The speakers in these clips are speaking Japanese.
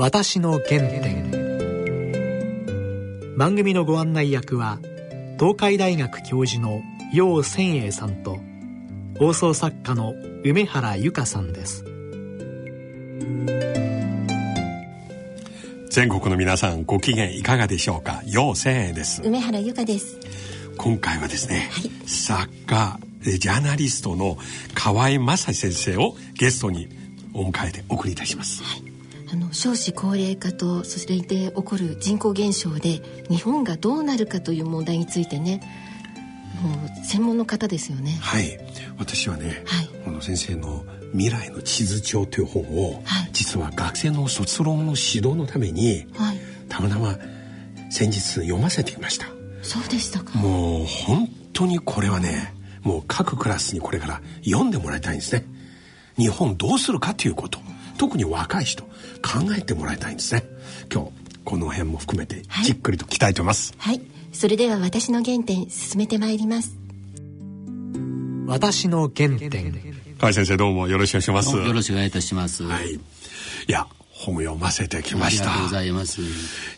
私の原点。番組のご案内役は東海大学教授の楊千栄さんと放送作家の梅原由香さんです。全国の皆さんご機嫌いかがでしょうか？楊千栄です。梅原由香です。今回はですね、はい、作家ジャーナリストの河合正先生をゲストにお迎えでお送りいたします、はいあの少子高齢化とそれで起こる人口減少で日本がどうなるかという問題についてねもう専門の方ですよね。はい。私はね、はい、この先生の「未来の地図帳」という本を、はい、実は学生の卒論の指導のために、はい、たまたま先日読ませていました。そうでしたか。もう本当にこれはねもう各クラスにこれから読んでもらいたいんですね。日本どうするかということ特に若い人考えてもらいたいんですね。今日この辺も含めてじっくりときたいと思います、はい、はい、それでは私の原点進めてまいります。私の原点。河合先生どうもよろしくお願いします。よろしくお願いいたします。はい。いや本読ませてきました。ありがとうございます。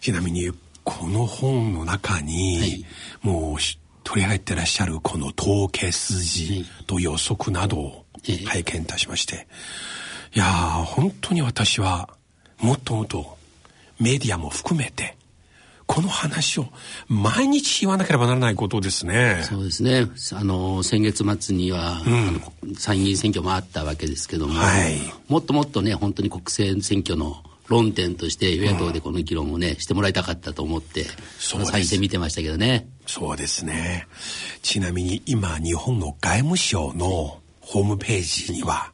ちなみにこの本の中に、はい、もう取り上げてらっしゃるこの統計数字と予測などを拝見いたしまして、いや本当に私はもっともっとメディアも含めてこの話を毎日言わなければならないことですね。そうですね。あの先月末には、うん、あの参議院選挙もあったわけですけども、はい、もっともっとね本当に国政選挙の論点として与野党でこの議論をね、うん、してもらいたかったと思って再生見てましたけどね。そうですね。ちなみに今日本の外務省のホームページには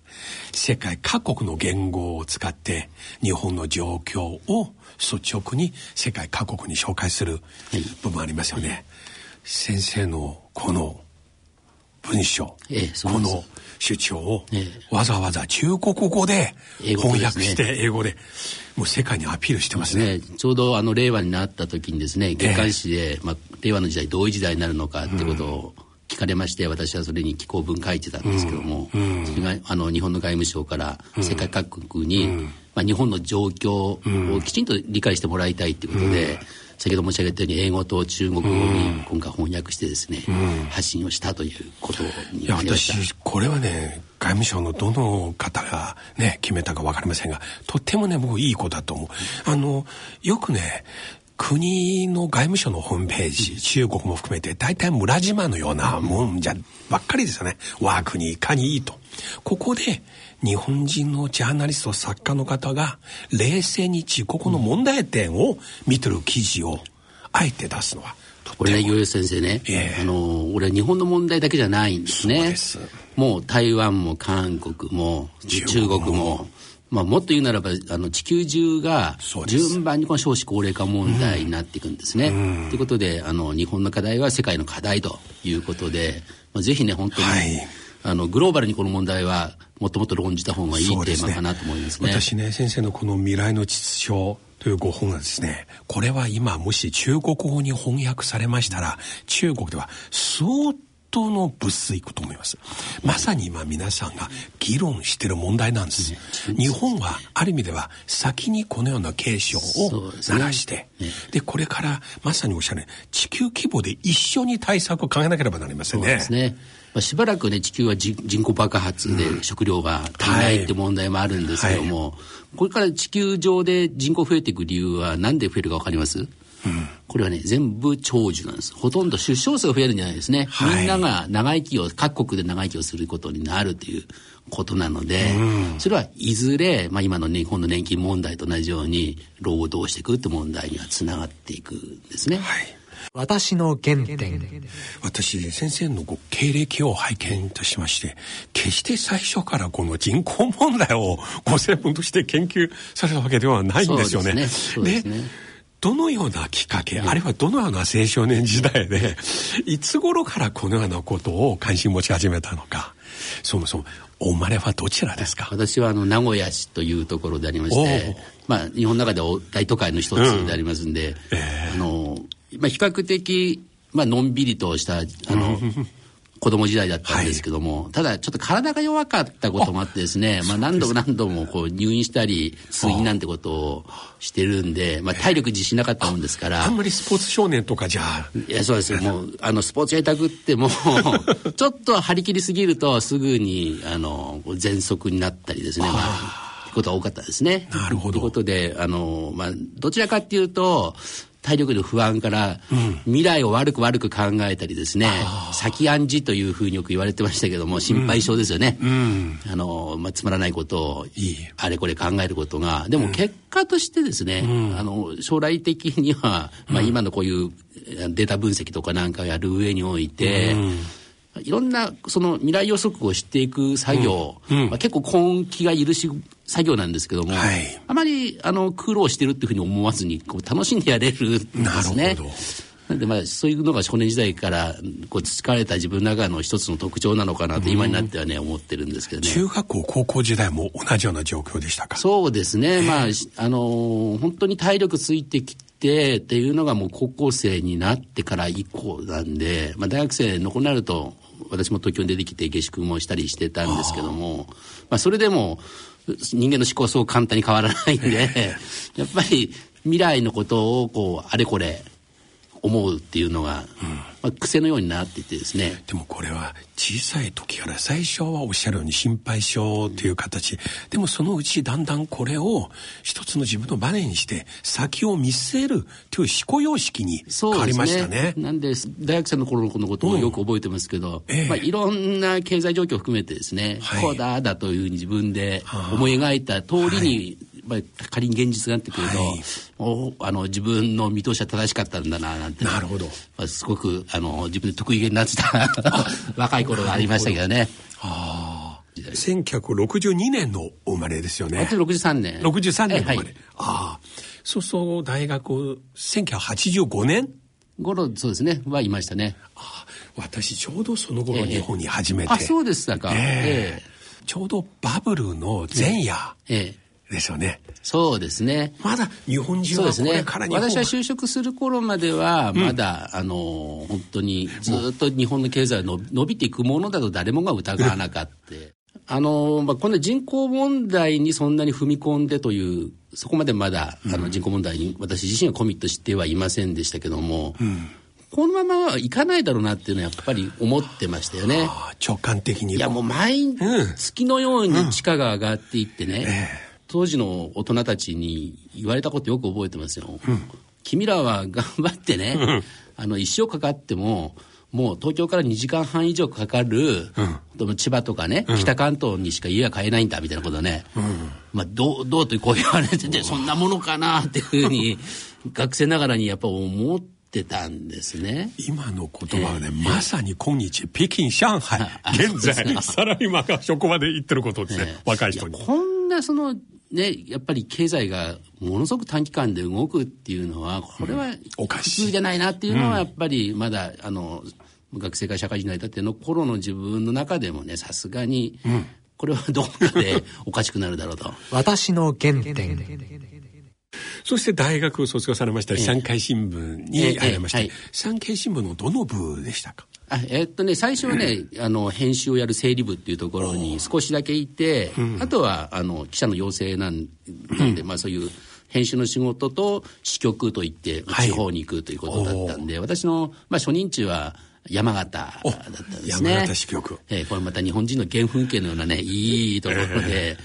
世界各国の言語を使って日本の状況を率直に世界各国に紹介する部分ありますよね。はい、先生のこの文章、ええ、この主張をわざわざ中国語で翻訳して英語でもう世界にアピールしてますね。すねちょうどあの令和になった時にですね月刊誌で、まあ、令和の時代どういう時代になるのかってことを、うん聞かれまして私はそれに寄稿文書いてたんですけども、うん、それがあの日本の外務省から世界各国に、うん、まあ、日本の状況をきちんと理解してもらいたいっていうことで、うん、先ほど申し上げたように英語と中国語に今回翻訳してですね、発信をしたということになりました。私これはね外務省のどの方がね決めたか分かりませんがとってもね僕いい子だと思う。あのよくね国の外務省のホームページ、中国も含めて大体村島のようなもんじゃばっかりですよね。我が国いかにいいと。ここで日本人のジャーナリスト作家の方が冷静に自国の問題点を見てる記事をあえて出すのはこれね、ゆう先生ね、えー、あの、俺日本の問題だけじゃないんですね。す。もう台湾も韓国も中国もまあ、もっと言うならばあの地球中が順番にこの少子高齢化問題になっていくんですね。と、うん、いうことであの日本の課題は世界の課題ということで、まあ、ぜひね本当に、はい、あのグローバルにこの問題はもっともっと論じた方がいいテーマかなと思いますね。すね私ね先生のこの「未来の秩序」というご本がですねこれは今もし中国語に翻訳されましたら中国では相当の物質いくと思います。まさに今皆さんが議論してる問題なんです。日本はある意味では先にこのような継承を流して、で、これからまさにおっしゃる地球規模で一緒に対策を考えなければなりませんね。まあ、しばらくね地球は人口爆発で食料が足りないって問題もあるんですけども、これから地球上で人口増えていく理由は何で増えるか分かります？これはね、全部長寿なんです。ほとんど出生数が増えるんじゃないですね。はい、みんなが長生きを、各国で長生きをすることになるということなので、うん、それはいずれ、まあ今の日本の年金問題と同じように、労働していくって問題にはつながっていくんですね。はい私の原点私先生のご経歴を拝見いたしまして決して最初からこの人口問題をご専門として研究されたわけではないんですよね。そうですね。どのようなきっかけ、あるいはどのような青少年時代で、いつ頃からこのようなことを関心持ち始めたのか、そもそもお生まれはどちらですか？私はあの名古屋市というところでありまして、まあ、日本の中では大都会の一つでありますんで、うん。えー、あのまあ、比較的、まあのんびりとしたあの 子供時代だったんですけども、はい、ただちょっと体が弱かったこともあってですね、まあ何度も何度もこう入院したり、通院なんてことをしてるんで、まあ体力自信なかったもんですから。あんまりスポーツ少年とかじゃいや、そうですよ。もう、あの、スポーツやりたくっても、ちょっと張り切りすぎると、すぐに、あの、喘息になったりですね、まあことが多かったですね。なるほど。ということで、あの、まあ、どちらかっていうと、体力の不安から、未来を悪く悪く考えたりですね、うん、先暗示というふうによく言われてましたけども、心配性ですよね。うん、あの、まあ、つまらないことを、あれこれ考えることが、でも結果としてですね、うん、あの、将来的には、まあ、今のこういうデータ分析とかなんかやる上において、いろんなその未来予測をしていく作業、うん。うん、まあ、結構根気が許し作業なんですけども、はい、あまりあの苦労してるっていうふうに思わずにこう楽しんでやれるんですね。なるほど。なんでまあそういうのが少年時代からこう培われた自分の中の一つの特徴なのかなと今になってはね、思ってるんですけどね。中学校高校時代も同じような状況でしたか？そうですね。まああのー、本当に体力ついてきてっていうのがもう高校生になってから以降なんで、まあ大学生残なると私も東京に出てきて下宿もしたりしてたんですけども、まあ、それでも人間の思考はそう簡単に変わらないんで、やっぱり未来のことをこうあれこれ思うっていうのが、うん、まあ、癖のようになっていてですね。でもこれは小さい時から最初はおっしゃるように心配性という形。でもそのうちだんだんこれを一つの自分のバネにして先を見据えるという思考様式に変わりましたね。ね。なんで大学生の頃のことをよく覚えてますけど、うんええ、まあ、いろんな経済状況を含めてですね、はい、こうだだというふうに自分で思い描いた通りに、まあ、仮に現実がなってくると、はい、おあの自分の見通しは正しかったんだななんてなるほど、まあ、すごくあの自分で得意げになってた 若い頃がありましたけどね。ああ1962年のお生まれですよね。私63年。63年の生まれ。はい、ああ。そうそう、大学、1985年？頃、そうですね、はいましたね。ああ、私ちょうどその頃日本に初めて。ええ、あ、そうでしたか。ええちょうどバブルの前夜。ええですよね。そうですね。まだ日本人はこれから日本、ね、私は就職する頃までは、まだ、うん、あの、本当にずっと日本の経済の伸びていくものだと誰もが疑わなかった。あの、まあ、この人口問題にそんなに踏み込んでという、そこまでまだ、あの人口問題に私自身はコミットしてはいませんでしたけども、うんこのままはいかないだろうなっていうのはやっぱり思ってましたよね。直感的に。いやもう毎月のように地価が上がっていってね、うん当時の大人たちに言われたことよく覚えてますよ。うん、君らは頑張ってね、うん、あの一生かかってももう東京から2時間半以上かかる、うん、千葉とかね、北関東にしか家は買えないんだみたいなことね、まあどうどうとこう言われててそんなものかなっていうふうに学生ながらにやっぱ思って。たんですね。今の言葉はね、えー、まさに今日北京上海現在サラリーマンが職場で言ってることですね、えー、若い人に。こんなそのね、やっぱり経済がものすごく短期間で動くっていうのは、これは普通じゃないなっていうのは、やっぱりまだ、あの、学生から社会人になりたっての頃の自分の中でもね、さすがに、これはどっかでおかしくなるだろうと。私の原点。そして大学を卒業されました上海新聞に入られまして、上海新聞のどの部でしたか？あえっとね、最初はね、あの、編集をやる整理部っていうところに少しだけいて、あとは、あの、記者の養成なんなんで、まあそういう編集の仕事と支局といって、地方に行くということだったんで、私の、まあ初任地は、山形だったんですね。山形支局。えー、これまた日本人の原風景のようなね、いいところで、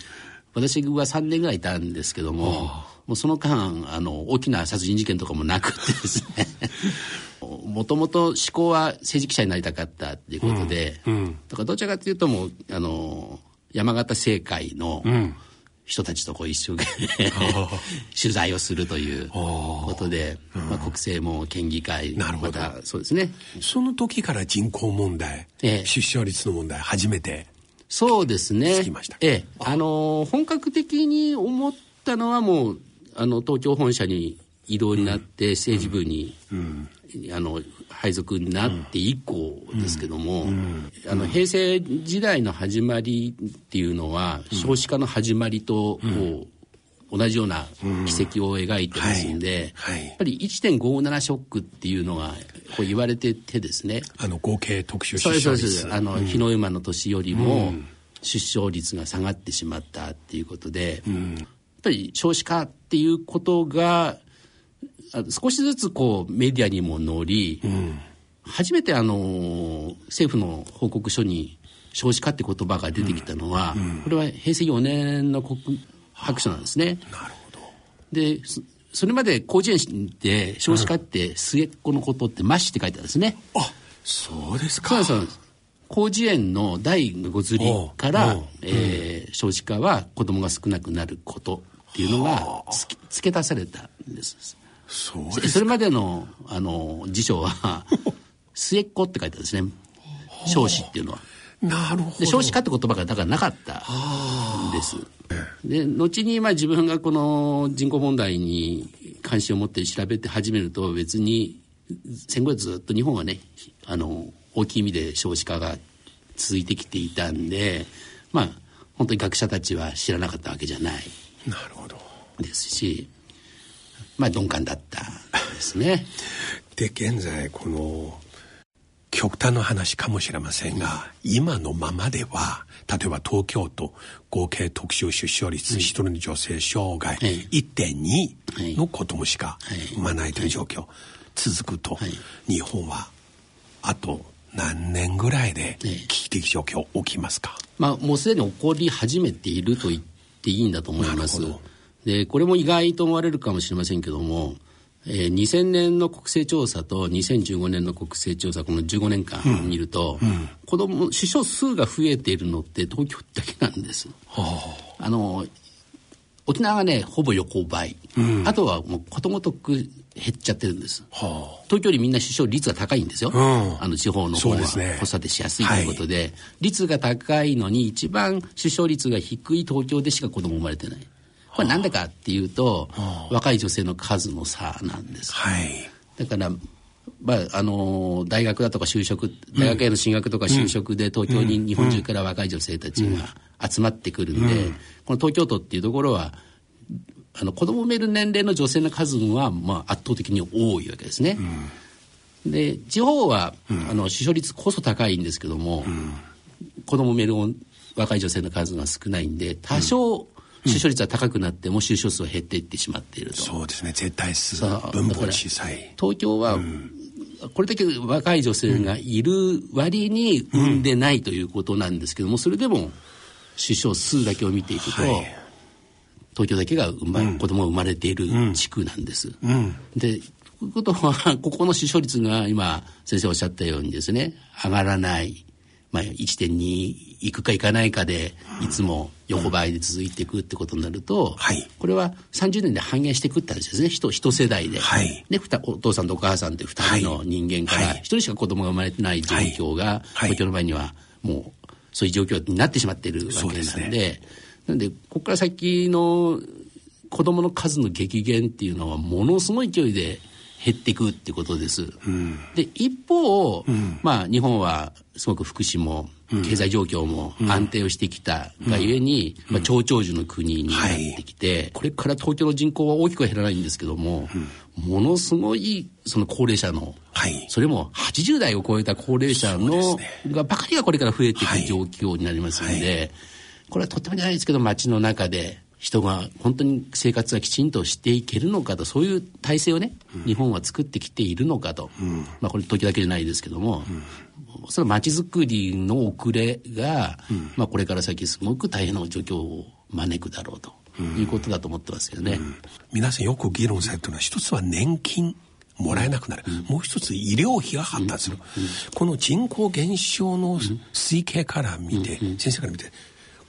私は3年ぐらいいたんですけども、もうその間、あの、大きな殺人事件とかもなくてですね、もともと思考は政治記者になりたかったっていうことで、うんうん、だからどちらかというともうあの山形政界の人たちとこう一生懸命 取材をするということで、まあ、国政も県議会なるほど、ま、そうですね。その時から人口問題、ええ、出生率の問題初めてそうですね。ええ。あの本格的に思ったのはもうあの東京本社に異動になって政治部に、うん。あの配属になって以降ですけども、あの平成時代の始まりっていうのは、少子化の始まりとこう同じような軌跡を描いてますんで、やっぱり1.57ショックっていうのがこう言われててですね。あの合計特殊そう出生率。ですそうです。あの、日の馬の年よりも出生率が下がってしまったっていうことで、ぱり少子化っていうことがあ少しずつこうメディアにも載り、初めてあの政府の報告書に少子化って言葉が出てきたのは、これは平成4年の国白書なんですね。なるほど。でそそれまで広辞苑で少子化って末っ子のことって「まし」って書いてあるんですね。あそうですか。そうです広辞苑の第5釣りからえー少子化は子供が少なくなることっていうのが付け足されたんです。そそれまでのあの辞書は 末っ子って書いてあるんですね。少子っていうのは。なるほど。で少子化って言葉がだからなかったんです。で後にまあ自分がこの人口問題に関心を持って調べて始めると別に戦後ずっと日本はねあの大きい意味で少子化が続いてきていたんでまあ本当に学者たちは知らなかったわけじゃない。なるほどですしまあ鈍感だったですね。で現在この極端な話かもしれませんが、今のままでは例えば東京都合計特殊出生率、一人の女性生涯、はい。1.2の子供しかい。産まないという状況、続くと、はい。日本はあと何年ぐらいでええ危機的状況起きますか、まあ、もうすでに起こり始めていると言っていいんだと思います。なるほど。で、これも意外と思われるかもしれませんけども、えー2000年の国勢調査と2015年の国勢調査、この15年間を見ると、子供、出生数が増えているのって東京だけなんです。あの、沖縄がね、ほぼ横ばい。あとはもうことごとく減っちゃってるんです。は東京よりみんな出生率が高いんですよ。んあの地方の方はそうですね子育てしやすいということで、率が高いのに一番出生率が低い東京でしか子供生まれてない。これなんでかっていうと、若い女性の数の差なんです。はい。だから、まあ、あの大学だとか就職大学への進学とか就職で東京に日本中から若い女性たちが集まってくるんで、この東京都っていうところはあの子供を産める年齢の女性の数は、まあ、圧倒的に多いわけですね。で地方は、あの出生率こそ高いんですけども、子供を産める若い女性の数が少ないんで多少出生率は高くなっても出生数は減っていってしまっていると。そうですね。絶対数分母小さい東京は、これだけ若い女性がいる割に産んでないということなんですけども、それでも出生数だけを見ていくと、はい。東京だけが生ま、子供が生まれている地区なんです。でということはここの出生率が今先生おっしゃったようにですね上がらない、まあ、1.2いくかいかないかでいつも横ばいで続いていくってことになると、はい。これは30年で半減していくって話ですね。人一世代で。はい。でふたお父さんとお母さんって2人の人間からはい。1人しか子供が生まれてない状況がはい。東京の場合にはもうそういう状況になってしまっているわけなんでそうですなんでここから先の子供の数の激減っていうのはものすごい勢いで減っていくってことです。で一方、まあ日本はすごく福祉も経済状況も安定をしてきたがゆえに、まあ、長長寿の国になってきて、これから東京の人口は大きくは減らないんですけども、ものすごいその高齢者の、はい。それも80代を超えた高齢者の、ね。がばかりがこれから増えていはい。く状況になりますので、これはとってもじゃないですけど街の中で人が本当に生活がきちんとしていけるのかとそういう体制をね、日本は作ってきているのかと、まあこれ時だけじゃないですけども、その街づくりの遅れが、まあこれから先すごく大変な状況を招くだろうと。いうことだと思ってますよね。皆さんよく議論されてるのは一つは年金もらえなくなる、もう一つ医療費が発達する、この人口減少の推計から見て、先生から見て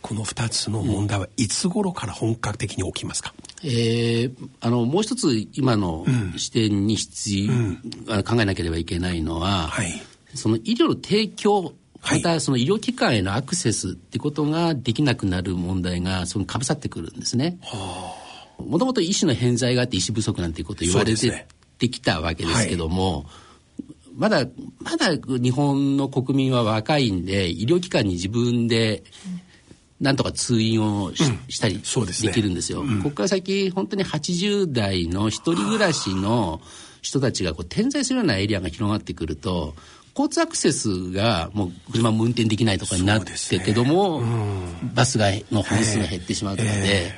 この2つの問題はいつ頃から本格的に起きますか、えーあのもう一つ今の視点に必要、あの考えなければいけないのは、はい。その医療の提供はい。またその医療機関へのアクセスってことができなくなる問題がそのかぶさってくるんですね。もともと医師の偏在があって医師不足なんていうことを言われてね。てきたわけですけども、まだまだ日本の国民は若いんで医療機関に自分でなんとか通院をし,、したりできるんですよ。ここから先本当に80代の一人暮らしの人たちがこう点在するようなエリアが広がってくると交通アクセスがもう車も運転できないとかになってけども、ねうん、バスがの本数が減ってしまうので、え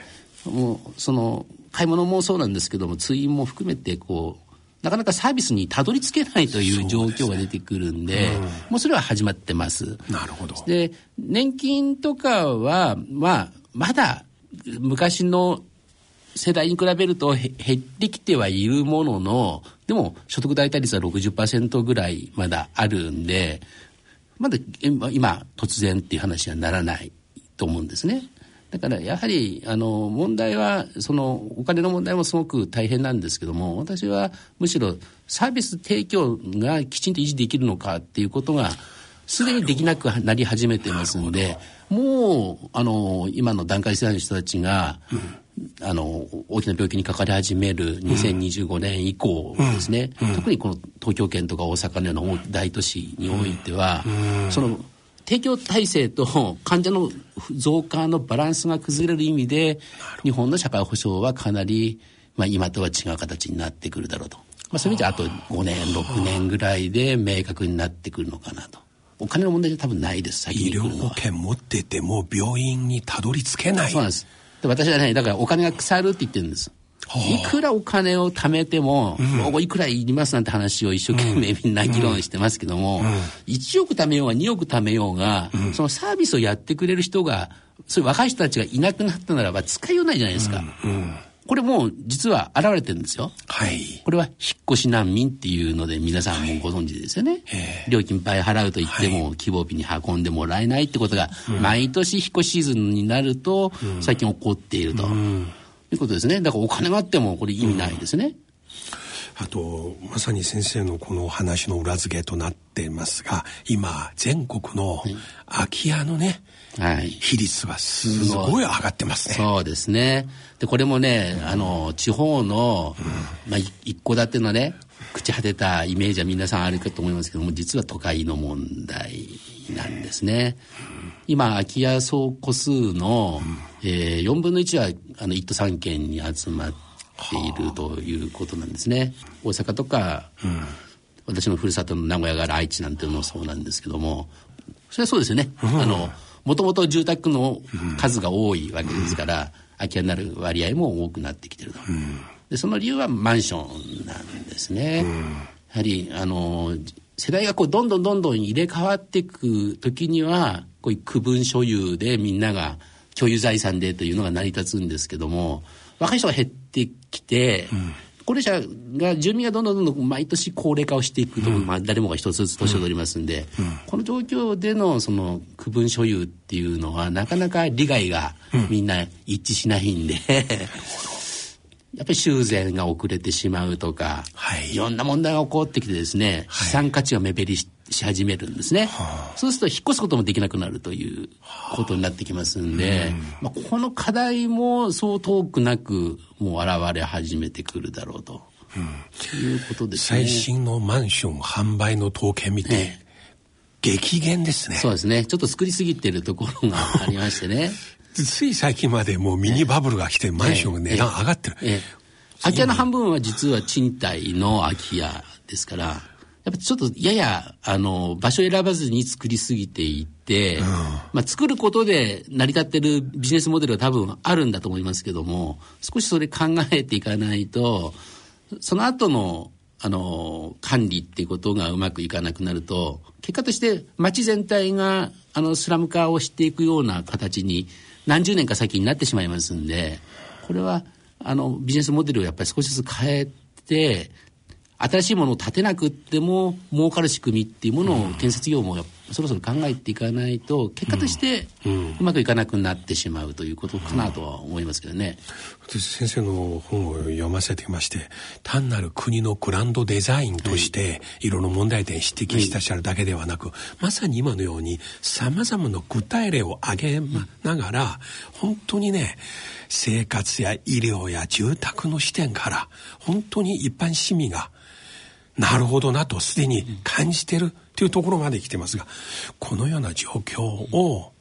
ー、もうその買い物もそうなんですけども通院も含めてこうなかなかサービスにたどり着けないという状況が出てくるんで、でねうん、もうそれは始まってます。なるほど。で、年金とかは、まあ、まだ昔の世代に比べると減ってきてはいるものの、でも所得代替率は60%ぐらいまだあるんで、まだ今突然っていう話にはならないと思うんですね。だからやはりあの問題はそのお金の問題もすごく大変なんですけども私はむしろサービス提供がきちんと維持できるのかっていうことがすでにできなくなり始めてますのでもうあの今の段階世代の人たちが、うん、あの大きな病気にかかり始める2025年以降ですね、うん。うん、特にこの東京圏とか大阪のような大都市においては、その提供体制と患者の増加のバランスが崩れる意味で日本の社会保障はかなり、まあ、今とは違う形になってくるだろうと、まあ、そういう意味であと5年6年ぐらいで明確になってくるのかなと。お金の問題じゃ多分ないです、医療保険持ってても病院にたどり着けない。そうなんです。で私はね、だからお金が腐るって言ってるんです。いくらお金を貯めても、うん、いくらいりますなんて話を一生懸命みんな議論してますけども、うん、1億貯めようが2億貯めようが、うん、そのサービスをやってくれる人が、そういう若い人たちがいなくなったならば使いようないじゃないですか。これもう実は現れてるんですよ。はい。これは引っ越し難民っていうので皆さんもご存知ですよね。はい、料金倍払うと言っても、希望日に運んでもらえないってことが、毎年引っ越しシーズンになると、最近起こっていると。いうことですね。だからお金があってもこれ意味ないですね。あと、まさに先生のこの話の裏付けとなっていますが、今、全国の空き家のね、はい、比率はすごい上がってますね。そうですね。で、これもね、あの、地方の、うん、まあ、一戸建てのね、朽ち果てたイメージは皆さんあるかと思いますけども、実は都会の問題なんですね。今、空き家総戸数の、うん、えー、4分の1はあの1都3県に集まっているということなんですね。大阪とか、うん、私のふるさとの名古屋がある愛知なんていうのもそうなんですけども、それはそうですよね。うん、あの、もともと住宅の数が多いわけですから、空き家になる割合も多くなってきてると。でその理由はマンションなんですね。やはり、あの、世代がこうどんどんどんどん入れ替わっていく時にはこういう区分所有でみんなが共有財産でというのが成り立つんですけども若い人が減ってきて、うん、高齢者が住民がどんどんどんどん毎年高齢化をしていくと、うん、まあ、誰もが一つずつ年を取りますんで、うん、この状況でのその区分所有っていうのはなかなか利害がみんな一致しないんで、やっぱり修繕が遅れてしまうとか、はい、いろんな問題が起こってきてですね、資産価値が目減りしし始めるんですね、はあ、そうすると引っ越すこともできなくなるということになってきますんで、はあ、まあ、この課題もそう遠くなくもう現れ始めてくるだろうと、うん、いうことですね。最新のマンション販売の統計見て、ええ激減ですね。そうですね。ちょっと作りすぎてるところがありましてね。つい最近までもうミニバブルが来てマンションが値段上がってる。えええ、空き家の半分は実は賃貸の空き家ですから、やっぱちょっとやや、あの、場所選ばずに作りすぎていて、うん、まあ作ることで成り立ってるビジネスモデルは多分あるんだと思いますけども、少しそれ考えていかないと、その後の、あの、管理っていうことがうまくいかなくなると、結果として街全体が、あの、スラム化をしていくような形に何十年か先になってしまいますんで、これは、あの、ビジネスモデルをやっぱり少しずつ変えて、新しいものを建てなくっても儲かる仕組みっていうものを建設業もそろそろ考えていかないと結果としてうまくいかなくなってしまうということかなとは思いますけどね。私先生の本を読ませていまして単なる国のグランドデザインとしていろいろ問題点指摘してらっしゃるだけではなく、まさに今のようにさまざまな具体例を挙げながら本当にね生活や医療や住宅の視点から本当に一般市民がなるほどなとすでに感じてるというところまで来てますがこのような状況を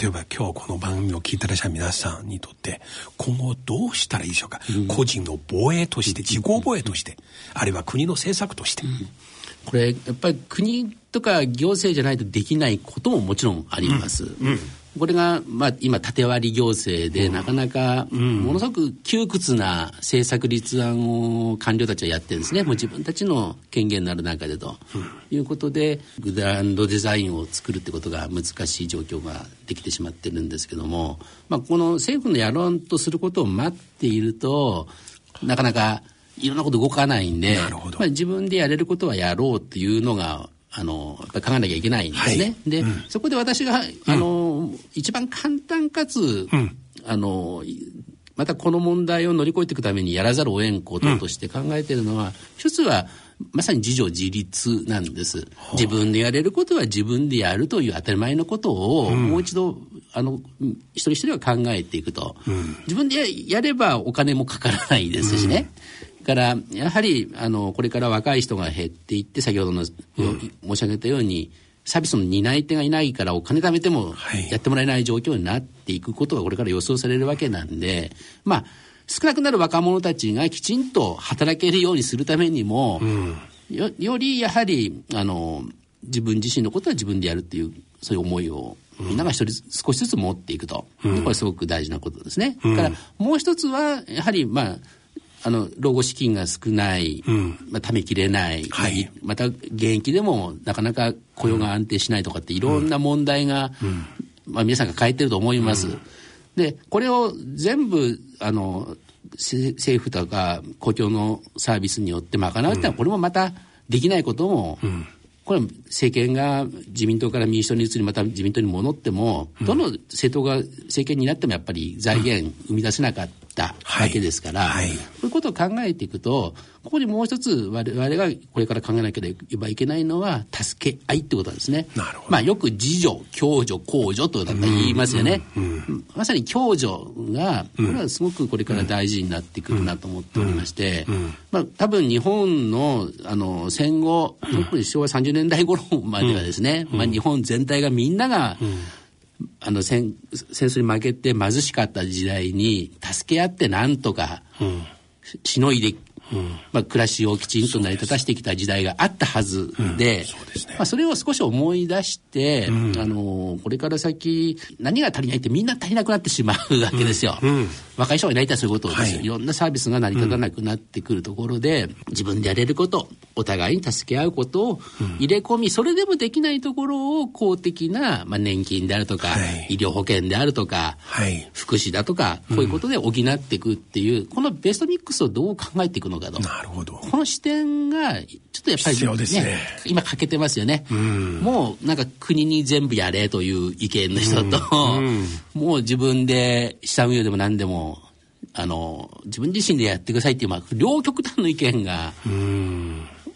例えば今日この番組を聞いてらっしゃる皆さんにとって今後どうしたらいいでしょうか、うん、個人の防衛として自己防衛として、あるいは国の政策として、うん、これやっぱり国とか行政じゃないとできないことももちろんあります。うんこれが、まあ、今、縦割り行政で、なかなか、ものすごく窮屈な政策立案を官僚たちはやってるんですね。もう自分たちの権限のある中でと。いうことで、グランドデザインを作るってことが難しい状況ができてしまってるんですけども、まあ、この政府のやろうとすることを待っていると、なかなかいろんなこと動かないんで、まあ、自分でやれることはやろうっていうのがあのやっぱり考えなきゃいけないんですね。はい、で、うん、そこで私があの、うん、一番簡単かつ、うん、あのまたこの問題を乗り越えていくためにやらざるを得んこととして考えているのは、一つはまさに自助自立なんです。自分でやれることは自分でやるという当たり前のことを、もう一度、あの、一人一人は考えていくと。自分でやればお金もかからないですしね。から、やはり、あの、これから若い人が減っていって、先ほどの、うん、申し上げたように、サービスの担い手がいないからお金貯めてもやってもらえない状況になっていくことがこれから予想されるわけなんで、まあ、少なくなる若者たちがきちんと働けるようにするためにも、うん、よよりやはり、あの、自分自身のことは自分でやるっていう、そういう思いをみんなが一人少しずつ持っていくと、うん、これすごく大事なことですね。うん、からもう一つはやはりまああの老後資金が少ない、うん、まあ、ためきれない、はい、また現役でもなかなか雇用が安定しないとかっていろんな問題が、うん、まあ、皆さんが変えてると思います。うん、でこれを全部あの政府とか公共のサービスによって賄うってのはこれもまたできないことも、これは政権が自民党から民主党に移りまた自民党に戻っても、どの政党が政権になってもやっぱり財源生み出せなかったわけですから、こういうことを考えていくと、ここにもう一つ我々がこれから考えなければいけないのは、助け合いってことなんですね。なるほど。まあよく自助、共助、公助となんか言いますよね。うんうん、まさに共助が、これはすごくこれから大事になってくるなと思っておりまして、まあ多分日本のあの戦後、特に昭和30年代頃まではですね、まあ日本全体がみんなが、あの戦戦争に負けて貧しかった時代に助け合ってなんとかしのいでまあ、暮らしをきちんと成り立たしてきた時代があったはずで、まあ、それを少し思い出して、あのこれから先何が足りないってみんな足りなくなってしまうわけですよ。若い人がいないとそういうことです、はい、いろんなサービスが成り立たなくなってくるところで、自分でやれることお互いに助け合うことを入れ込み、それでもできないところを公的な、まあ、年金であるとか、はい、医療保険であるとか、はい、福祉だとかこういうことで補っていくっていう、このベストミックスをどう考えていくのかと。なるほど。この視点が、ちょっとやっぱり、ね、ね今欠けてますよね。もうなんか国に全部やれという意見の人と、もう自分で下運用でも何でも、あの、自分自身でやってくださいっていう、まあ、両極端の意見が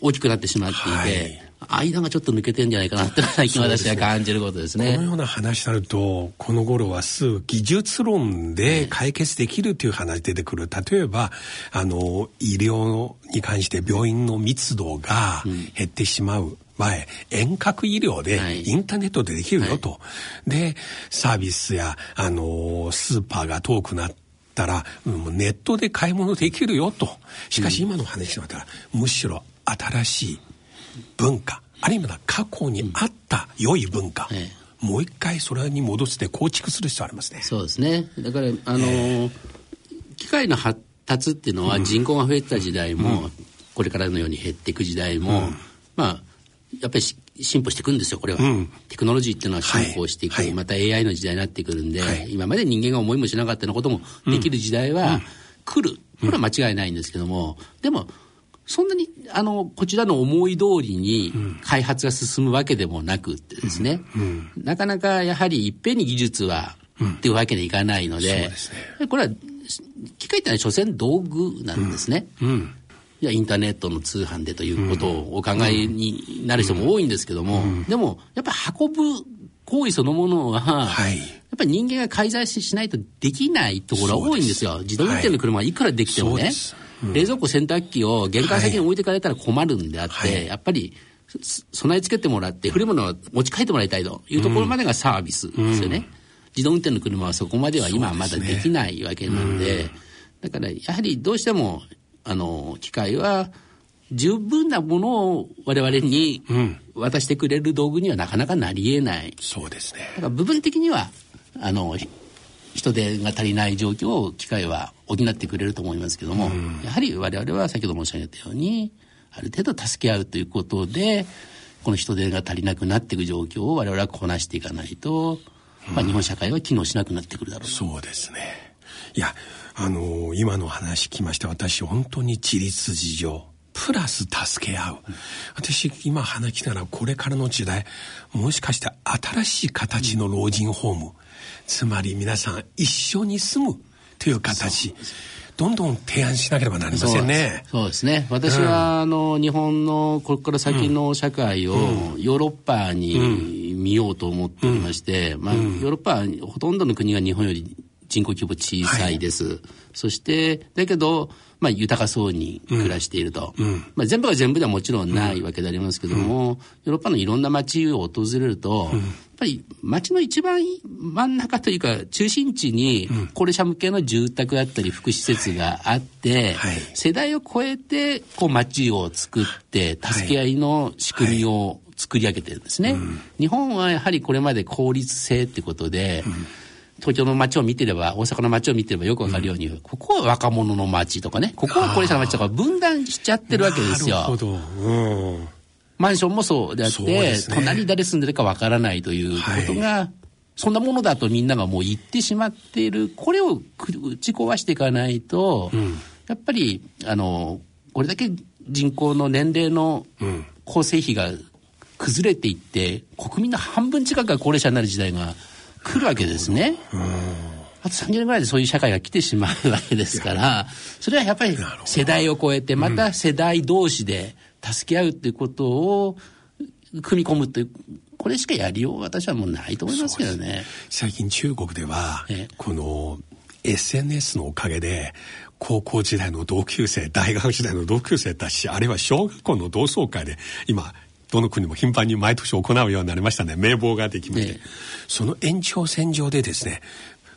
大きくなってしまっていて、はい間がちょっと抜けてんじゃないかなって 最近私は感じることですね。このような話になると、この頃はすぐ技術論で解決できるという話出てくる。例えば、あの、医療に関して病院の密度が減ってしまう。前、遠隔医療でインターネットでできるよと。はい、で、サービスや、あの、スーパーが遠くなったら、もうネットで買い物できるよと。しかし今の話になったら、むしろ新しい文化あるいは過去にあった良い文化、ええ、もう一回それに戻して構築する必要ありますね。そうですね。だからあの、えー、機械の発達っていうのは人口が増えた時代も、うん、これからのように減っていく時代も、うん、まあやっぱり進歩していくんですよこれは、うん、テクノロジーっていうのは進歩していく、はい、また AI の時代になってくるんで、はい、今まで人間が思いもしなかったようなこともできる時代は来る、これは間違いないんですけどもでもそんなにあのこちらの思い通りに開発が進むわけでもなくってですね、うん。うん、なかなかやはりいっぺんに技術は、っていうわけにいかないので、ね、これは機械ってのは所詮道具なんですね。いやインターネットの通販でということをお考えになる人も多いんですけども、でもやっぱり運ぶ行為そのものは、はい、やっぱり人間が介在しないとできないところが多いんですよ。自動運転の車はいくらできてもね。はい冷蔵庫洗濯機を玄関先に置いてかれたら困るんであって、はい、やっぱり備え付けてもらって古いものを持ち帰ってもらいたいというところまでがサービスですよね。うん。自動運転の車はそこまでは今はまだできないわけなので、ねだからやはりどうしてもあの機械は十分なものを我々に渡してくれる道具にはなかなかなりえない。そうですね。だから部分的にはあの人手が足りない状況を機械は補ってくれると思いますけども、やはり我々は先ほど申し上げたようにある程度助け合うということでこの人手が足りなくなっていく状況を我々はこなしていかないと、まあ、日本社会は機能しなくなってくるだろうそうですね。いやあの今の話聞きまして私本当に自立事情プラス助け合う。私、今話聞いたら、これからの時代、もしかして新しい形の老人ホーム、つまり皆さん一緒に住むという形、どんどん提案しなければなりませんね。そうです。ね。私は、うん、あの、日本のこれから先の社会をヨーロッパに見ようと思っておりまして、まあ、ヨーロッパはほとんどの国が日本より人口規模小さいです。はい、そして、だけど、まあ、豊かそうに暮らしていると、うん、まあ、全部が全部ではもちろんないわけでありますけども、うん、ヨーロッパのいろんな街を訪れると、うん、やっぱり街の一番真ん中というか中心地に高齢者向けの住宅だったり福祉施設があって、世代を超えてこう街を作って助け合いの仕組みを作り上げてるんですね。日本はやはりこれまで効率性ってことで、東京の街を見てれば、大阪の街を見てればよくわかるように、うん、ここは若者の街とかね、ここは高齢者の街とか分断しちゃってるわけですよ。なるほど。うん、マンションもそうであって、ね、隣誰住んでるかわからないということが、はい、そんなものだとみんながもう言ってしまっている、これを打ち壊していかないと、うん、やっぱり、あの、これだけ人口の年齢の構成比が崩れていって、国民の半分近くが高齢者になる時代が来るわけですね。あと30年ぐらいでそういう社会が来てしまうわけですから、それはやっぱり世代を超えて、また世代同士で助け合うっていうことを組み込むという、これしかやりよう私はもうないと思いますけどね。最近中国では、この SNS のおかげで、高校時代の同級生、大学時代の同級生たち、あるいは小学校の同窓会で、今、どの国も頻繁に毎年行うようになりましたね。名簿ができまして、ね、その延長線上でですね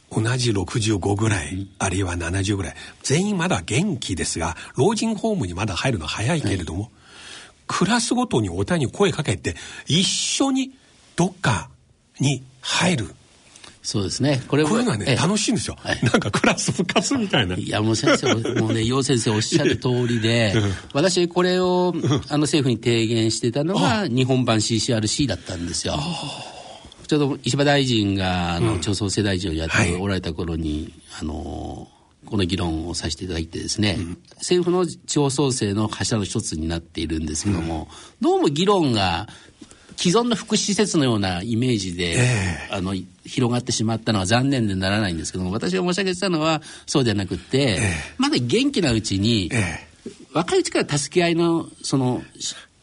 同じ65ぐらい、うん、あるいは70ぐらい。全員まだ元気ですが老人ホームにまだ入るの早いけれども、はい、クラスごとにお互いに声かけて一緒にどっかに入るそうですね。これこういうのはね、楽しいんですよ。はい、なんかクラス部活みたいな。いや、もう先生、もうね、楊先生おっしゃる通りで、私、これを、あの、政府に提言してたのが、日本版 CCRC だったんですよ。ちょうど石破大臣が、あの、町創生大臣をやっておられた頃に、あの、この議論をさせていただいてですね、うん、政府の地方創生の柱の一つになっているんですけども、うん、どうも議論が既存の福祉施設のようなイメージで、えー、あの広がってしまったのは残念でならないんですけども私が申し上げてたのはそうではなくて、えー、まだ元気なうちに、えー、若いうちから助け合いのその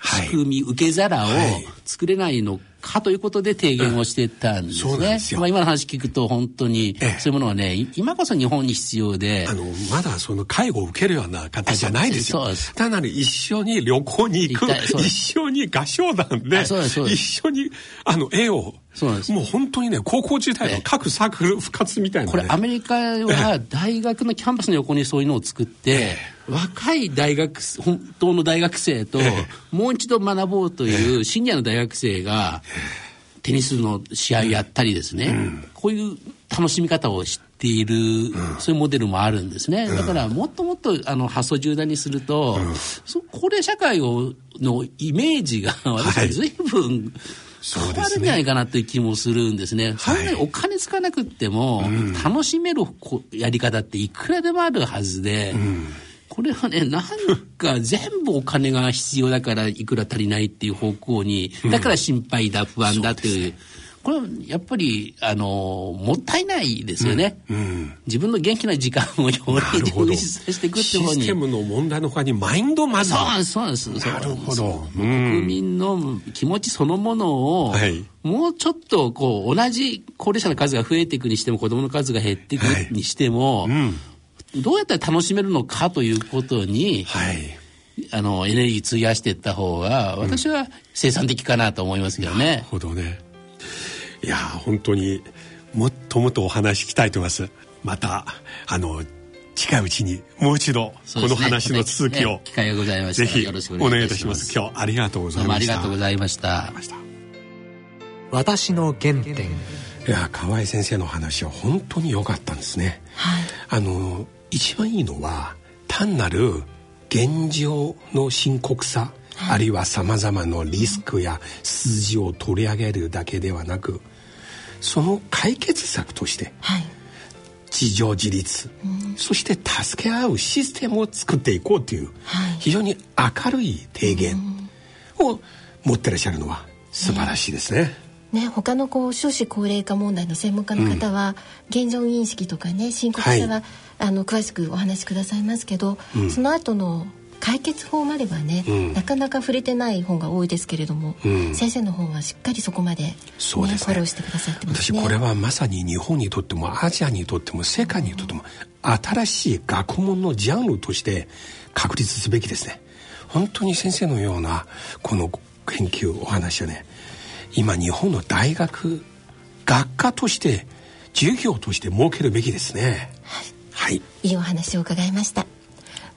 仕組み、はい、受け皿を作れないのかということで提言をしてたんですね。うん、まあ今の話聞くと本当に、そういうものはね、今こそ日本に必要で。あの、まだその介護を受けるような形じゃないですよ。そうです。単なる一緒に旅行に行く、一緒に合唱団で、一緒にあの絵をそうなんです。もう本当にね高校時代の各サークル復活みたいな、ね、これアメリカは大学のキャンパスの横にそういうのを作って、若い大学本当の大学生と、もう一度学ぼうというシニアの大学生が、テニスの試合やったりですね、うん、こういう楽しみ方を知っている、うん、そういうモデルもあるんですね。だからもっともっとあの発想重大にすると、うん、高齢社会をのイメージが私は随分、はい変わるんじゃないかなという気もするんですね。そんなにお金つかなくっても、楽しめるやり方っていくらでもあるはずで、これはね、なんか全部お金が必要だからいくら足りないっていう方向に、だから心配だ、不安だっていう。これはやっぱり、あの、もったいないですよね。うんうん、自分の元気な時間をより充実させていくって方に。システムの問題の他にマインドまず。そうそうなんです。なるほど。国民の気持ちそのものを、はい、もうちょっとこう、同じ高齢者の数が増えていくにしても、子供の数が減っていくにしても、はいうんどうやったら楽しめるのかということに、はい、あのエネルギー費やしていった方が私は生産的かなと思いますけどね。なるほどね。いや本当にもっともっとお話聞きたいと思います。またあの近いうちにもう一度この話の続きを、ね、機会がございましたぜひお願いいたします。今日ありがとうございました。ありがとうございました。私の原点。いや河合先生の話は本当に良かったんですね、はい、あの一番いいのは単なる現状の深刻さ、はい、あるいはさまざまなリスクや数字を取り上げるだけではなくその解決策として、はい、自助自立、うん、そして助け合うシステムを作っていこうという、はい、非常に明るい提言を持ってらっしゃるのは素晴らしいですね。ね、他のこう少子高齢化問題の専門家の方は、うん、現状認識とかね深刻さは、はい、あの詳しくお話しくださいますけど、うん、その後の解決法まではね、うん、なかなか触れてない本が多いですけれども、先生の方はしっかりそこまで、ね、そうですね、フォローしてくださってます、ね、私これはまさに日本にとってもアジアにとっても世界にとっても新しい学問のジャンルとして確立すべきですね。本当に先生のようなこの研究お話はね今日本の大学学科として授業として設けるべきですねはい、いいお話を伺いました。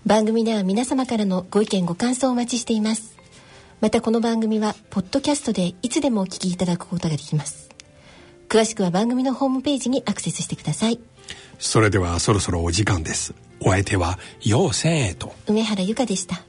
番組では皆様からのご意見ご感想をお待ちしています。またこの番組はポッドキャストでいつでもお聞きいただくことができます。詳しくは番組のホームページにアクセスしてください。それではそろそろお時間です。お相手は陽千恵と。梅原由香でした